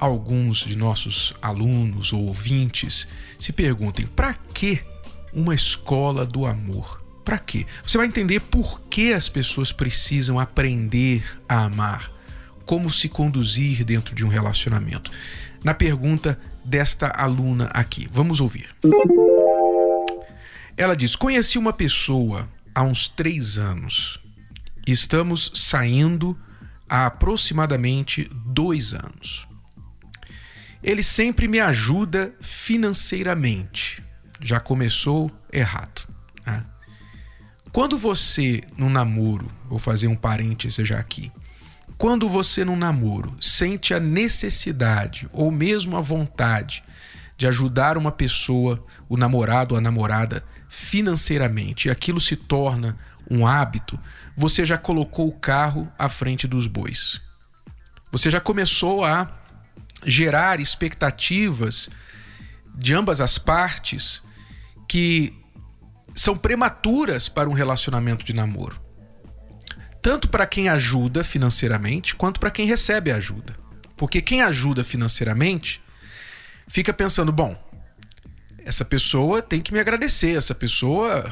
alguns de nossos alunos ou ouvintes se perguntem: para que uma escola do amor? Para quê? Você vai entender por que as pessoas precisam aprender a amar, como se conduzir dentro de um relacionamento. Na pergunta desta aluna aqui, vamos ouvir. Ela diz: Conheci uma pessoa há uns três anos. Estamos saindo há aproximadamente dois anos. Ele sempre me ajuda financeiramente. Já começou errado. Né? Quando você, no namoro, vou fazer um parêntese já aqui, quando você, no namoro, sente a necessidade ou mesmo a vontade de ajudar uma pessoa, o namorado ou a namorada, financeiramente, e aquilo se torna um hábito, você já colocou o carro à frente dos bois. Você já começou a gerar expectativas de ambas as partes que são prematuras para um relacionamento de namoro. Tanto para quem ajuda financeiramente, quanto para quem recebe ajuda. Porque quem ajuda financeiramente fica pensando, bom, essa pessoa tem que me agradecer, essa pessoa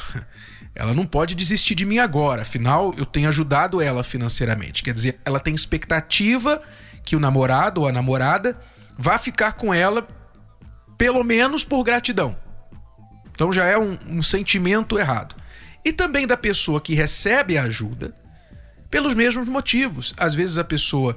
ela não pode desistir de mim agora, afinal eu tenho ajudado ela financeiramente. Quer dizer, ela tem expectativa que o namorado ou a namorada vá ficar com ela, pelo menos por gratidão. Então já é um, um sentimento errado. E também da pessoa que recebe a ajuda, pelos mesmos motivos. Às vezes a pessoa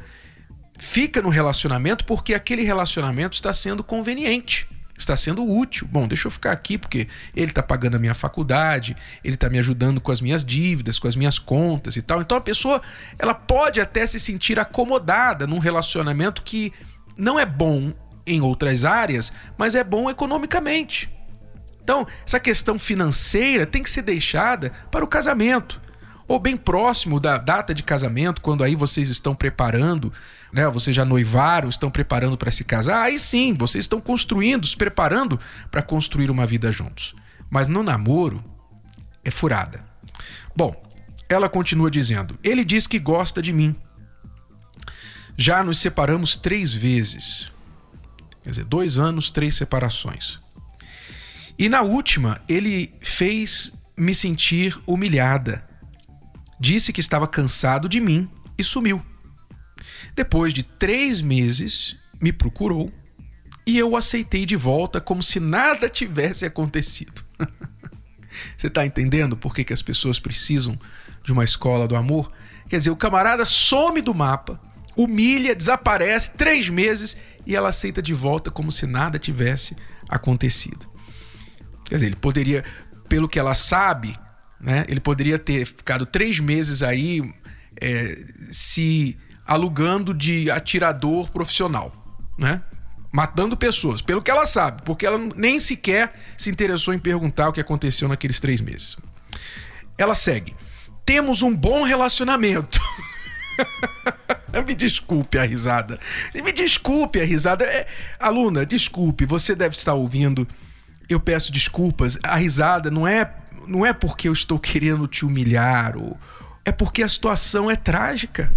fica no relacionamento porque aquele relacionamento está sendo conveniente está sendo útil. Bom, deixa eu ficar aqui porque ele está pagando a minha faculdade, ele está me ajudando com as minhas dívidas, com as minhas contas e tal. Então a pessoa ela pode até se sentir acomodada num relacionamento que não é bom em outras áreas, mas é bom economicamente. Então, essa questão financeira tem que ser deixada para o casamento ou bem próximo da data de casamento, quando aí vocês estão preparando, né? Vocês já noivaram, estão preparando para se casar, aí sim, vocês estão construindo, se preparando para construir uma vida juntos. Mas no namoro é furada. Bom, ela continua dizendo: ele diz que gosta de mim. Já nos separamos três vezes. Quer dizer, dois anos, três separações. E na última, ele fez me sentir humilhada disse que estava cansado de mim e sumiu. Depois de três meses, me procurou e eu aceitei de volta como se nada tivesse acontecido. Você está entendendo por que, que as pessoas precisam de uma escola do amor? Quer dizer, o camarada some do mapa, humilha, desaparece três meses e ela aceita de volta como se nada tivesse acontecido. Quer dizer, ele poderia, pelo que ela sabe, né? Ele poderia ter ficado três meses aí é, se alugando de atirador profissional, né? matando pessoas, pelo que ela sabe, porque ela nem sequer se interessou em perguntar o que aconteceu naqueles três meses. Ela segue. Temos um bom relacionamento. Me desculpe a risada. Me desculpe a risada. É, aluna, desculpe, você deve estar ouvindo. Eu peço desculpas. A risada não é não é porque eu estou querendo te humilhar, ou... é porque a situação é trágica.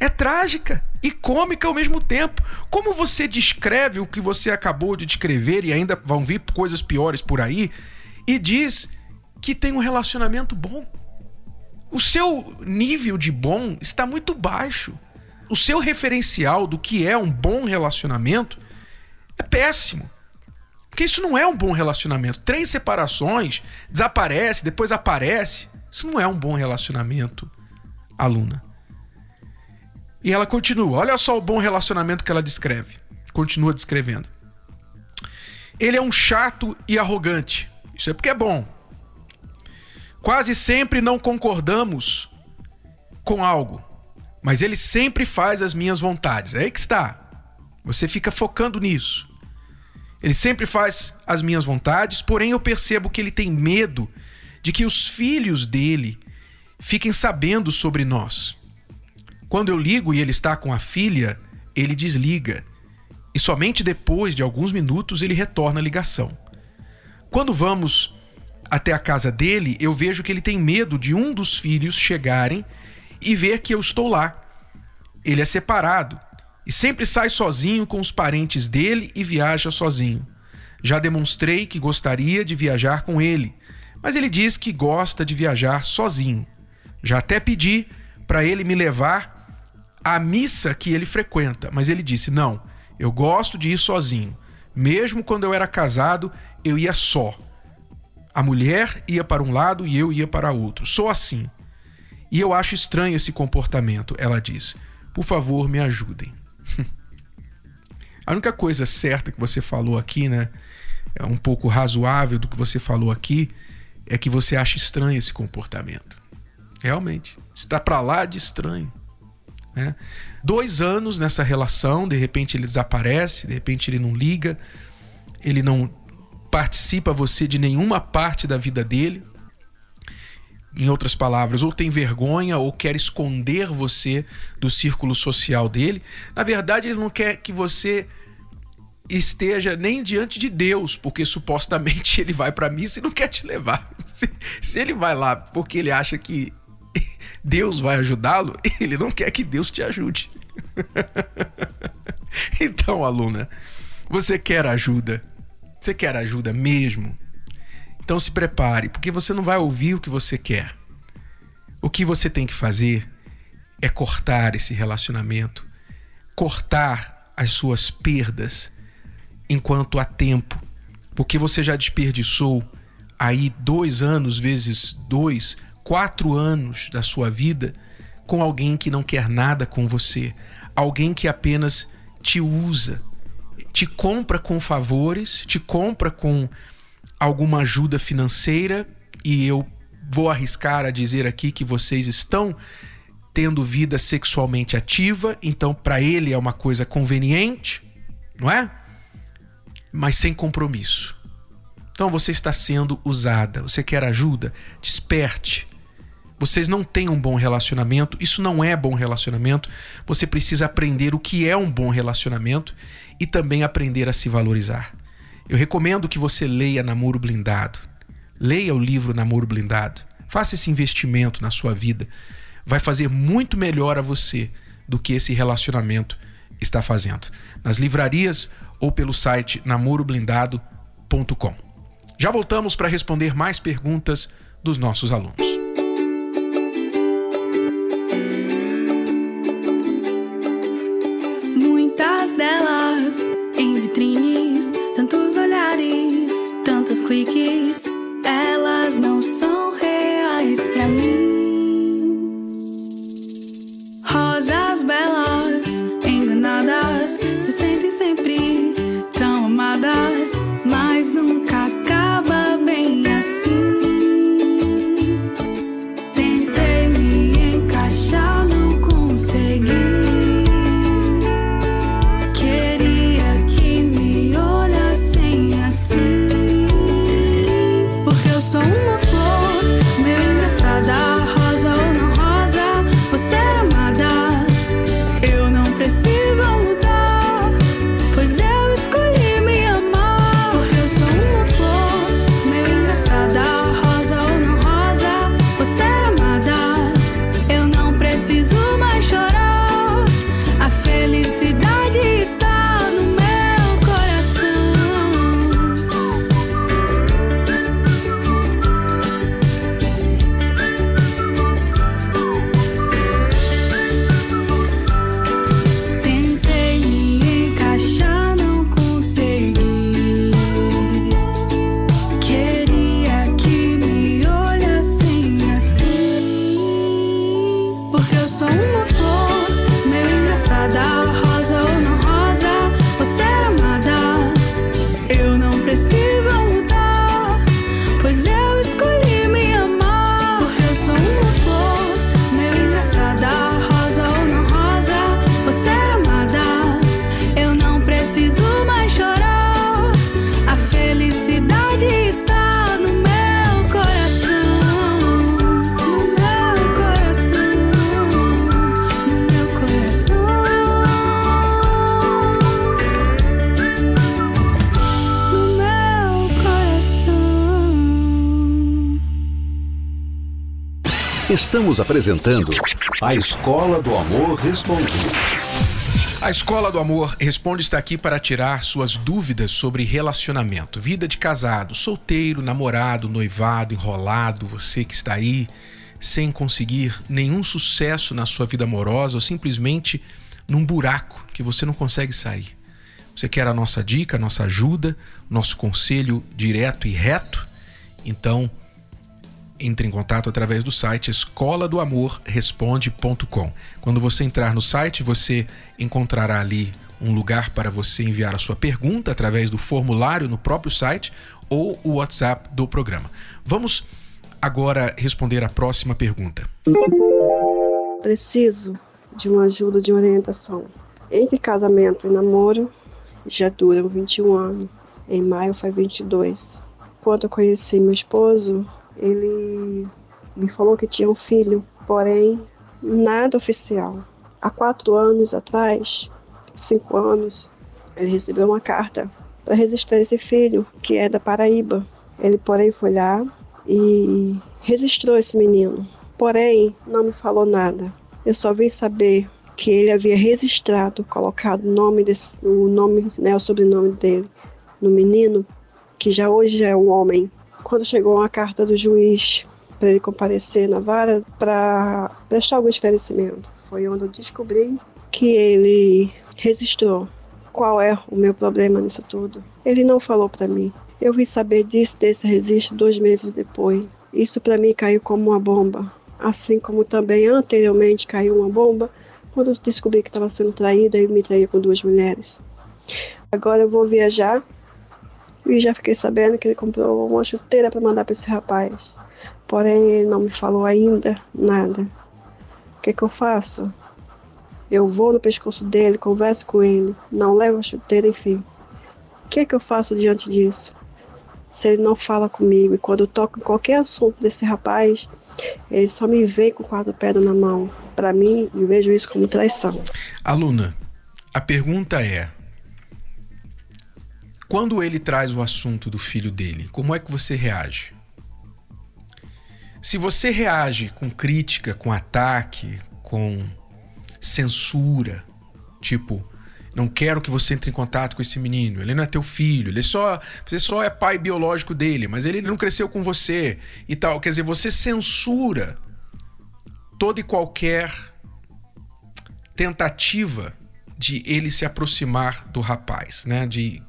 É trágica e cômica ao mesmo tempo. Como você descreve o que você acabou de descrever e ainda vão vir coisas piores por aí e diz que tem um relacionamento bom? O seu nível de bom está muito baixo. O seu referencial do que é um bom relacionamento é péssimo. Porque isso não é um bom relacionamento. Três separações, desaparece, depois aparece. Isso não é um bom relacionamento, aluna. E ela continua. Olha só o bom relacionamento que ela descreve. Continua descrevendo. Ele é um chato e arrogante. Isso é porque é bom. Quase sempre não concordamos com algo, mas ele sempre faz as minhas vontades. É aí que está. Você fica focando nisso. Ele sempre faz as minhas vontades, porém eu percebo que ele tem medo de que os filhos dele fiquem sabendo sobre nós. Quando eu ligo e ele está com a filha, ele desliga. E somente depois de alguns minutos ele retorna a ligação. Quando vamos até a casa dele, eu vejo que ele tem medo de um dos filhos chegarem e ver que eu estou lá. Ele é separado e sempre sai sozinho com os parentes dele e viaja sozinho. Já demonstrei que gostaria de viajar com ele, mas ele diz que gosta de viajar sozinho. Já até pedi para ele me levar a missa que ele frequenta, mas ele disse: Não, eu gosto de ir sozinho. Mesmo quando eu era casado, eu ia só. A mulher ia para um lado e eu ia para outro. Sou assim. E eu acho estranho esse comportamento, ela diz. Por favor, me ajudem. a única coisa certa que você falou aqui, né? É um pouco razoável do que você falou aqui, é que você acha estranho esse comportamento. Realmente. Está para lá de estranho. Né? Dois anos nessa relação, de repente ele desaparece, de repente ele não liga, ele não participa você de nenhuma parte da vida dele. Em outras palavras, ou tem vergonha ou quer esconder você do círculo social dele. Na verdade, ele não quer que você esteja nem diante de Deus, porque supostamente ele vai para missa e não quer te levar. Se, se ele vai lá porque ele acha que Deus vai ajudá-lo, ele não quer que Deus te ajude. então, aluna, você quer ajuda? Você quer ajuda mesmo? Então se prepare, porque você não vai ouvir o que você quer. O que você tem que fazer é cortar esse relacionamento, cortar as suas perdas enquanto há tempo, porque você já desperdiçou aí dois anos vezes dois quatro anos da sua vida com alguém que não quer nada com você, alguém que apenas te usa, te compra com favores, te compra com alguma ajuda financeira e eu vou arriscar a dizer aqui que vocês estão tendo vida sexualmente ativa, então para ele é uma coisa conveniente, não é? Mas sem compromisso. Então você está sendo usada. Você quer ajuda? Desperte vocês não têm um bom relacionamento, isso não é bom relacionamento. Você precisa aprender o que é um bom relacionamento e também aprender a se valorizar. Eu recomendo que você leia Namoro Blindado. Leia o livro Namoro Blindado. Faça esse investimento na sua vida. Vai fazer muito melhor a você do que esse relacionamento está fazendo. Nas livrarias ou pelo site namoroblindado.com. Já voltamos para responder mais perguntas dos nossos alunos. Estamos apresentando A Escola do Amor Responde. A Escola do Amor Responde está aqui para tirar suas dúvidas sobre relacionamento, vida de casado, solteiro, namorado, noivado, enrolado, você que está aí sem conseguir nenhum sucesso na sua vida amorosa ou simplesmente num buraco que você não consegue sair. Você quer a nossa dica, a nossa ajuda, nosso conselho direto e reto? Então, entre em contato através do site escola do amor responde.com. Quando você entrar no site, você encontrará ali um lugar para você enviar a sua pergunta através do formulário no próprio site ou o WhatsApp do programa. Vamos agora responder a próxima pergunta. Preciso de uma ajuda de orientação. Entre casamento e namoro já duram 21 anos. Em maio foi 22. Quando eu conheci meu esposo, ele me falou que tinha um filho, porém nada oficial. Há quatro anos atrás, cinco anos, ele recebeu uma carta para registrar esse filho, que é da Paraíba. Ele, porém, foi lá e registrou esse menino. Porém, não me falou nada. Eu só vim saber que ele havia registrado, colocado o nome desse, o nome, né, o sobrenome dele no menino, que já hoje é um homem, quando chegou uma carta do juiz para ele comparecer na vara para prestar algum esclarecimento. Foi onde eu descobri que ele registrou. Qual é o meu problema nisso tudo? Ele não falou para mim. Eu vim saber disso, desse registro, dois meses depois. Isso para mim caiu como uma bomba. Assim como também anteriormente caiu uma bomba quando eu descobri que estava sendo traída e me traía com duas mulheres. Agora eu vou viajar e já fiquei sabendo que ele comprou uma chuteira para mandar para esse rapaz. Porém, ele não me falou ainda nada. O que, que eu faço? Eu vou no pescoço dele, converso com ele, não levo a chuteira, enfim. O que, que eu faço diante disso? Se ele não fala comigo e quando eu toco em qualquer assunto desse rapaz, ele só me vê com quatro pedras na mão. Para mim, eu vejo isso como traição. Aluna, a pergunta é: quando ele traz o assunto do filho dele, como é que você reage? Se você reage com crítica, com ataque, com censura, tipo, não quero que você entre em contato com esse menino, ele não é teu filho, ele só, você só é pai biológico dele, mas ele não cresceu com você e tal. Quer dizer, você censura toda e qualquer tentativa de ele se aproximar do rapaz, né? De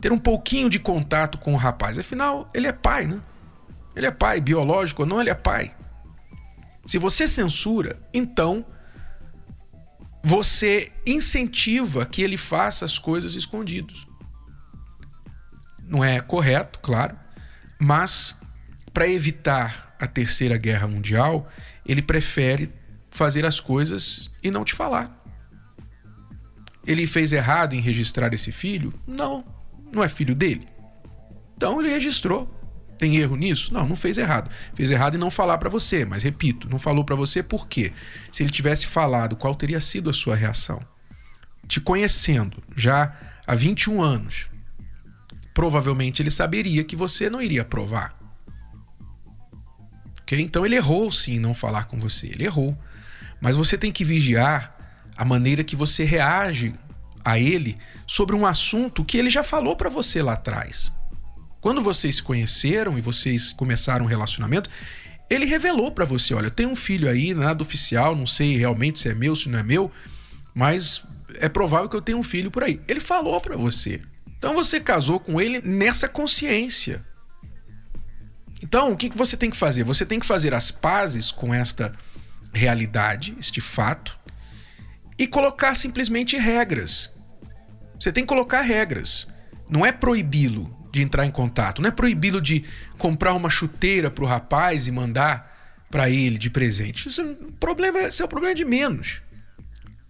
ter um pouquinho de contato com o rapaz. Afinal, ele é pai, né? Ele é pai, biológico ou não, ele é pai. Se você censura, então você incentiva que ele faça as coisas escondidos. Não é correto, claro, mas para evitar a terceira guerra mundial, ele prefere fazer as coisas e não te falar. Ele fez errado em registrar esse filho? Não não é filho dele? Então ele registrou. Tem erro nisso? Não, não fez errado. Fez errado em não falar para você, mas repito, não falou para você por quê? Se ele tivesse falado, qual teria sido a sua reação? Te conhecendo já há 21 anos, provavelmente ele saberia que você não iria provar. Ok? Então ele errou sim em não falar com você, ele errou. Mas você tem que vigiar a maneira que você reage a ele sobre um assunto que ele já falou para você lá atrás. Quando vocês se conheceram e vocês começaram um relacionamento, ele revelou para você, olha, tenho um filho aí, nada oficial, não sei realmente se é meu, se não é meu, mas é provável que eu tenha um filho por aí. Ele falou para você. Então você casou com ele nessa consciência. Então, o que você tem que fazer? Você tem que fazer as pazes com esta realidade, este fato, e colocar simplesmente regras. Você tem que colocar regras. Não é proibi-lo de entrar em contato, não é proibi-lo de comprar uma chuteira para o rapaz e mandar para ele de presente. Isso, é um problema, esse é o problema de menos.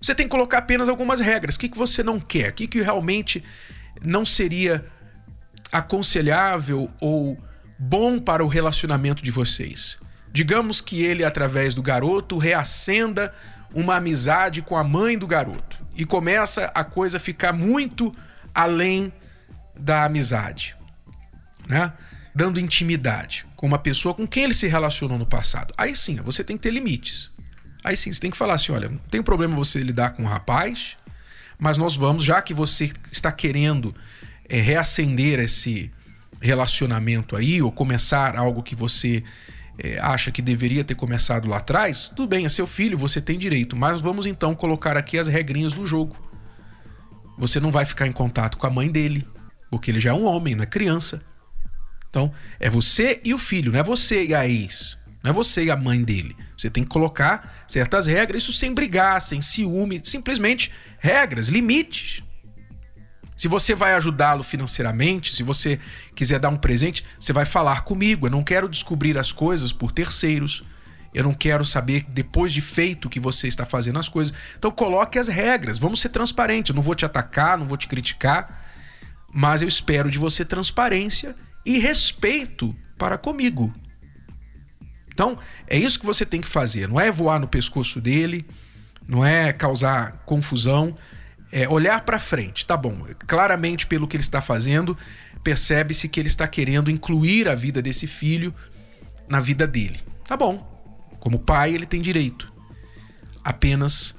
Você tem que colocar apenas algumas regras. O que, que você não quer? O que, que realmente não seria aconselhável ou bom para o relacionamento de vocês? Digamos que ele, através do garoto, reacenda uma amizade com a mãe do garoto e começa a coisa ficar muito além da amizade, né? dando intimidade com uma pessoa com quem ele se relacionou no passado, aí sim, você tem que ter limites. Aí sim, você tem que falar assim: olha, não tem problema você lidar com um rapaz, mas nós vamos, já que você está querendo é, reacender esse relacionamento aí, ou começar algo que você é, acha que deveria ter começado lá atrás, tudo bem, é seu filho, você tem direito, mas vamos então colocar aqui as regrinhas do jogo. Você não vai ficar em contato com a mãe dele, porque ele já é um homem, não é criança. Então, é você e o filho, não é você e a ex, não é você e a mãe dele. Você tem que colocar certas regras, isso sem brigar, sem ciúme, simplesmente regras, limites. Se você vai ajudá-lo financeiramente, se você quiser dar um presente, você vai falar comigo. Eu não quero descobrir as coisas por terceiros. Eu não quero saber depois de feito que você está fazendo as coisas. Então coloque as regras. Vamos ser transparentes. Eu não vou te atacar, não vou te criticar, mas eu espero de você transparência e respeito para comigo. Então, é isso que você tem que fazer. Não é voar no pescoço dele, não é causar confusão, é olhar para frente. Tá bom, claramente pelo que ele está fazendo, percebe-se que ele está querendo incluir a vida desse filho na vida dele. Tá bom, como pai ele tem direito. Apenas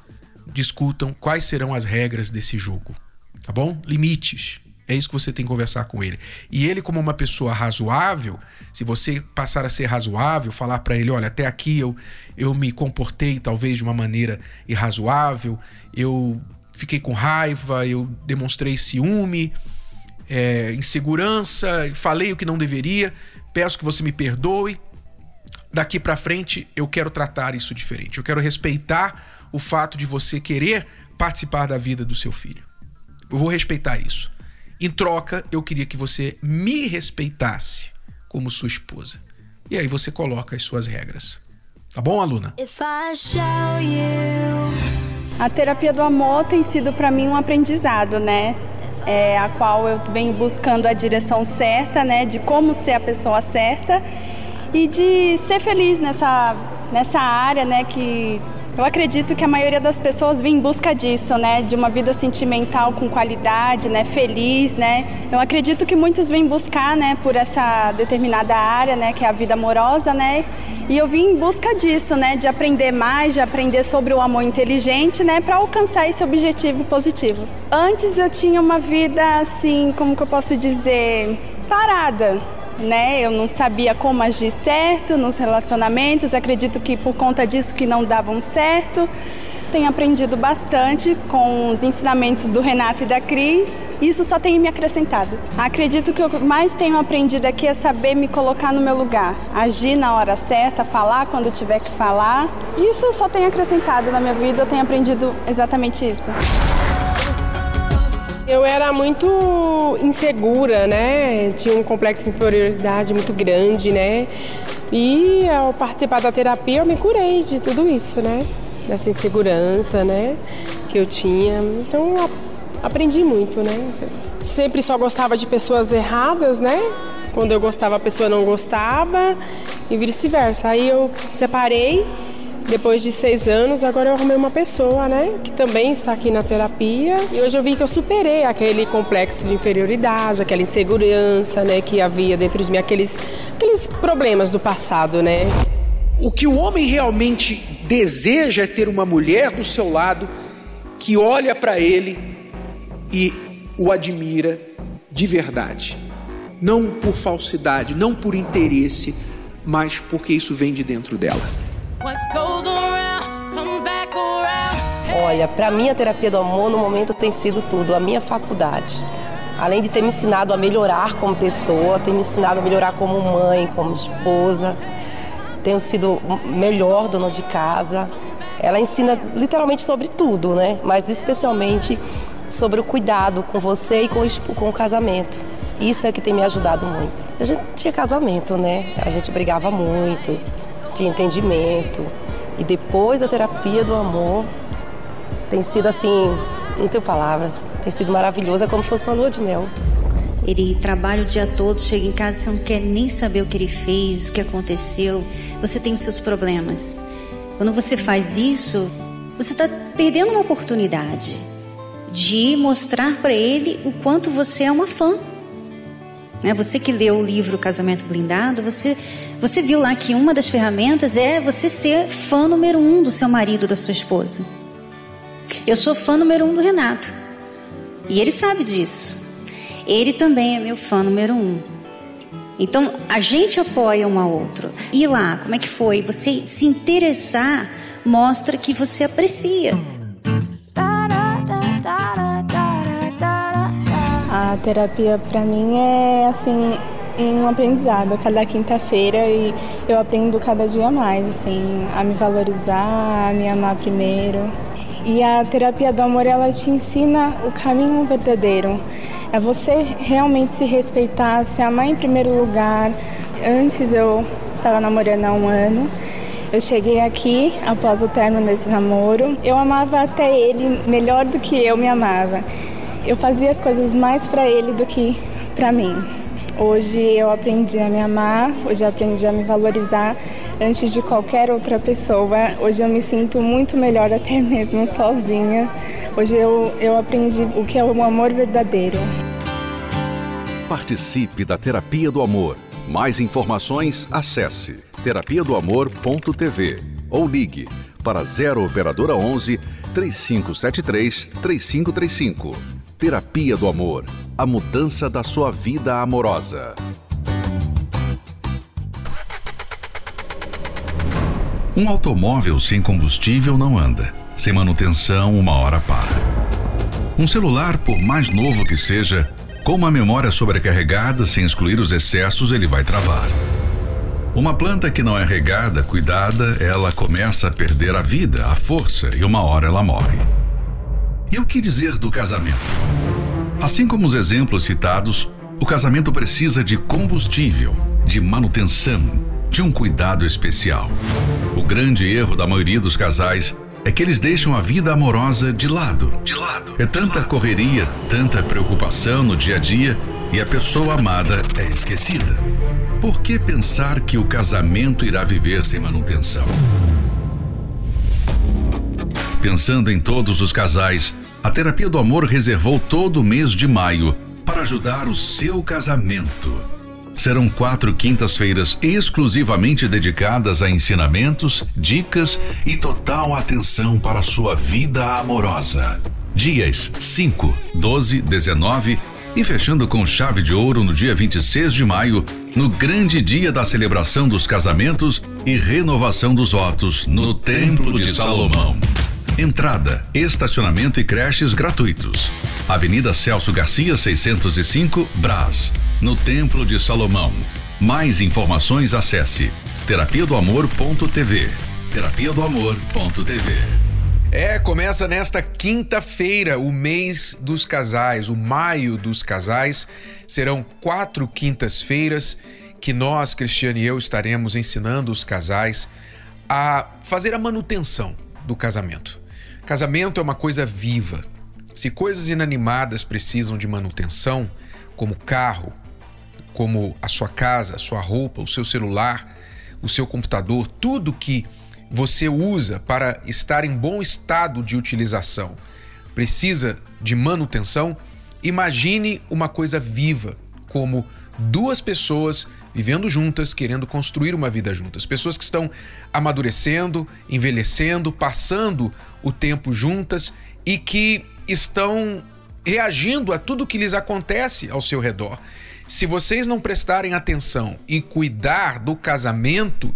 discutam quais serão as regras desse jogo. Tá bom? Limites. É isso que você tem que conversar com ele. E ele, como uma pessoa razoável, se você passar a ser razoável, falar para ele: olha, até aqui eu, eu me comportei talvez de uma maneira irrazoável, eu fiquei com raiva, eu demonstrei ciúme, é, insegurança, falei o que não deveria, peço que você me perdoe. Daqui para frente eu quero tratar isso diferente. Eu quero respeitar o fato de você querer participar da vida do seu filho. Eu vou respeitar isso. Em troca, eu queria que você me respeitasse como sua esposa. E aí você coloca as suas regras. Tá bom, aluna? A terapia do amor tem sido para mim um aprendizado, né? É, a qual eu venho buscando a direção certa, né? De como ser a pessoa certa e de ser feliz nessa, nessa área, né? Que eu acredito que a maioria das pessoas vem em busca disso, né? De uma vida sentimental com qualidade, né? Feliz, né? Eu acredito que muitos vêm buscar, né? Por essa determinada área, né? Que é a vida amorosa, né? E eu vim em busca disso, né? De aprender mais, de aprender sobre o amor inteligente, né? Para alcançar esse objetivo positivo. Antes eu tinha uma vida assim, como que eu posso dizer, parada né? Eu não sabia como agir certo nos relacionamentos, acredito que por conta disso que não davam certo. Tenho aprendido bastante com os ensinamentos do Renato e da Cris. Isso só tem me acrescentado. Acredito que o que mais tenho aprendido aqui é saber me colocar no meu lugar, agir na hora certa, falar quando tiver que falar. Isso só tem acrescentado na minha vida, eu tenho aprendido exatamente isso. Eu era muito insegura, né? Tinha um complexo de inferioridade muito grande, né? E ao participar da terapia eu me curei de tudo isso, né? Dessa insegurança, né? Que eu tinha. Então aprendi muito, né? Sempre só gostava de pessoas erradas, né? Quando eu gostava a pessoa não gostava e vice-versa. Aí eu separei depois de seis anos, agora eu arrumei uma pessoa, né, que também está aqui na terapia. E hoje eu vi que eu superei aquele complexo de inferioridade, aquela insegurança, né, que havia dentro de mim, aqueles, aqueles problemas do passado, né. O que o homem realmente deseja é ter uma mulher do seu lado que olha para ele e o admira de verdade. Não por falsidade, não por interesse, mas porque isso vem de dentro dela. Olha, para mim a terapia do amor no momento tem sido tudo, a minha faculdade. Além de ter me ensinado a melhorar como pessoa, tem me ensinado a melhorar como mãe, como esposa. Tenho sido melhor dona de casa. Ela ensina literalmente sobre tudo, né? Mas especialmente sobre o cuidado com você e com, com o casamento. Isso é que tem me ajudado muito. A gente tinha casamento, né? A gente brigava muito, tinha entendimento. E depois da terapia do amor, tem sido assim, não tenho palavras, tem sido maravilhoso, é como se fosse uma lua de mel. Ele trabalha o dia todo, chega em casa, você não quer nem saber o que ele fez, o que aconteceu, você tem os seus problemas. Quando você faz isso, você está perdendo uma oportunidade de mostrar para ele o quanto você é uma fã. Né? Você que leu o livro Casamento Blindado, você, você viu lá que uma das ferramentas é você ser fã número um do seu marido, da sua esposa. Eu sou fã número um do Renato. E ele sabe disso. Ele também é meu fã número um. Então, a gente apoia um ao outro. E lá, como é que foi? Você se interessar mostra que você aprecia. A terapia para mim é assim um aprendizado cada quinta-feira e eu aprendo cada dia mais assim a me valorizar, a me amar primeiro. E a terapia do amor ela te ensina o caminho verdadeiro. É você realmente se respeitar, se amar em primeiro lugar. Antes eu estava namorando há um ano. Eu cheguei aqui após o término desse namoro. Eu amava até ele melhor do que eu me amava eu fazia as coisas mais para ele do que para mim. Hoje eu aprendi a me amar, hoje eu aprendi a me valorizar antes de qualquer outra pessoa. Hoje eu me sinto muito melhor até mesmo sozinha. Hoje eu, eu aprendi o que é o amor verdadeiro. Participe da Terapia do Amor. Mais informações, acesse terapia do amor.tv ou ligue para 0 operadora 11 3573 3535. Terapia do Amor a mudança da sua vida amorosa. Um automóvel sem combustível não anda. Sem manutenção, uma hora para. Um celular, por mais novo que seja, com uma memória sobrecarregada, sem excluir os excessos, ele vai travar. Uma planta que não é regada, cuidada, ela começa a perder a vida, a força e uma hora ela morre. E o que dizer do casamento? Assim como os exemplos citados, o casamento precisa de combustível, de manutenção, de um cuidado especial. O grande erro da maioria dos casais é que eles deixam a vida amorosa de lado. De lado. É tanta correria, tanta preocupação no dia a dia e a pessoa amada é esquecida. Por que pensar que o casamento irá viver sem manutenção? Pensando em todos os casais, a Terapia do Amor reservou todo o mês de maio para ajudar o seu casamento. Serão quatro quintas-feiras exclusivamente dedicadas a ensinamentos, dicas e total atenção para a sua vida amorosa. Dias 5, 12, 19 e fechando com chave de ouro no dia 26 de maio, no grande dia da celebração dos casamentos e renovação dos votos no Templo de Salomão. Entrada, estacionamento e creches gratuitos. Avenida Celso Garcia, 605, Brás, no Templo de Salomão. Mais informações acesse terapia do amor.tv. Terapia do amor.tv. É, começa nesta quinta-feira o mês dos casais, o maio dos casais. Serão quatro quintas-feiras que nós, Cristiane e eu, estaremos ensinando os casais a fazer a manutenção do casamento. Casamento é uma coisa viva. Se coisas inanimadas precisam de manutenção, como carro, como a sua casa, a sua roupa, o seu celular, o seu computador, tudo que você usa para estar em bom estado de utilização precisa de manutenção, imagine uma coisa viva, como duas pessoas vivendo juntas, querendo construir uma vida juntas. Pessoas que estão amadurecendo, envelhecendo, passando o tempo juntas e que estão reagindo a tudo que lhes acontece ao seu redor. Se vocês não prestarem atenção e cuidar do casamento,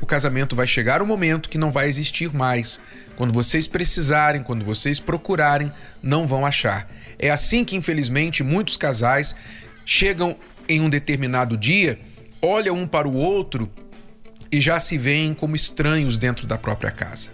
o casamento vai chegar um momento que não vai existir mais. Quando vocês precisarem, quando vocês procurarem, não vão achar. É assim que, infelizmente, muitos casais chegam em um determinado dia, olham um para o outro e já se veem como estranhos dentro da própria casa.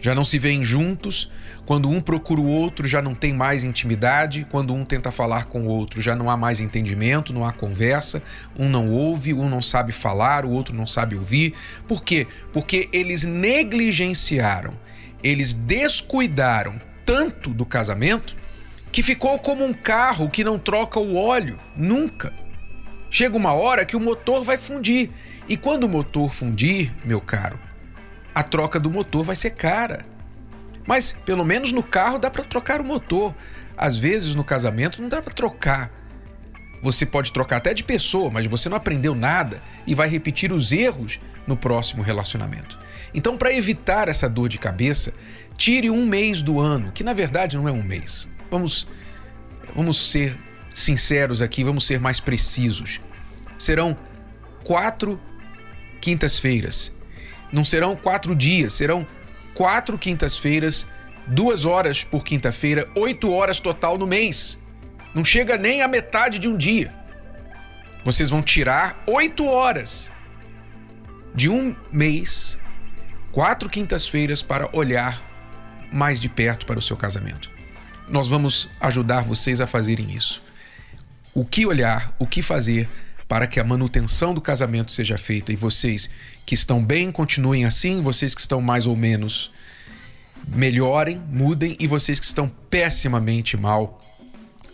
Já não se veem juntos, quando um procura o outro, já não tem mais intimidade, quando um tenta falar com o outro, já não há mais entendimento, não há conversa, um não ouve, um não sabe falar, o outro não sabe ouvir. Por quê? Porque eles negligenciaram, eles descuidaram tanto do casamento que ficou como um carro que não troca o óleo nunca. Chega uma hora que o motor vai fundir. E quando o motor fundir, meu caro, a troca do motor vai ser cara. Mas pelo menos no carro dá para trocar o motor. Às vezes no casamento não dá para trocar. você pode trocar até de pessoa, mas você não aprendeu nada e vai repetir os erros no próximo relacionamento. Então, para evitar essa dor de cabeça, tire um mês do ano, que na verdade não é um mês. Vamos, vamos ser sinceros aqui, vamos ser mais precisos. Serão quatro quintas-feiras. Não serão quatro dias, serão quatro quintas-feiras, duas horas por quinta-feira, oito horas total no mês. Não chega nem a metade de um dia. Vocês vão tirar oito horas de um mês, quatro quintas-feiras, para olhar mais de perto para o seu casamento. Nós vamos ajudar vocês a fazerem isso. O que olhar, o que fazer para que a manutenção do casamento seja feita e vocês que estão bem continuem assim, vocês que estão mais ou menos melhorem, mudem e vocês que estão pessimamente mal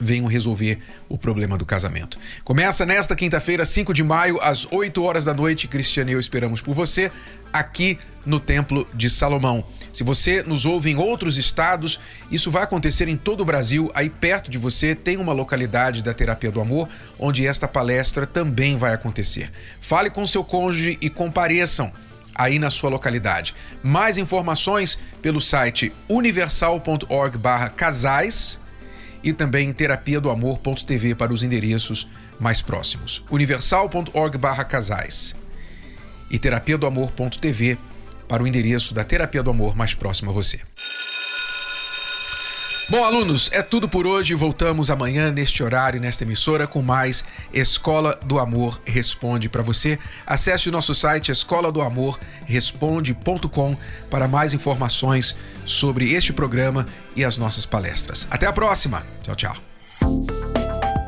venham resolver o problema do casamento. Começa nesta quinta-feira, 5 de maio, às 8 horas da noite. Cristiane e eu esperamos por você aqui no Templo de Salomão. Se você nos ouve em outros estados, isso vai acontecer em todo o Brasil. Aí perto de você tem uma localidade da Terapia do Amor onde esta palestra também vai acontecer. Fale com seu cônjuge e compareçam aí na sua localidade. Mais informações pelo site universal.org/casais e também terapia do amor.tv para os endereços mais próximos. universal.org/casais e terapia do amor.tv para o endereço da terapia do amor mais próximo a você. Bom, alunos, é tudo por hoje. Voltamos amanhã neste horário, nesta emissora, com mais Escola do Amor Responde para você. Acesse o nosso site escola do amor responde.com para mais informações sobre este programa e as nossas palestras. Até a próxima. Tchau, tchau.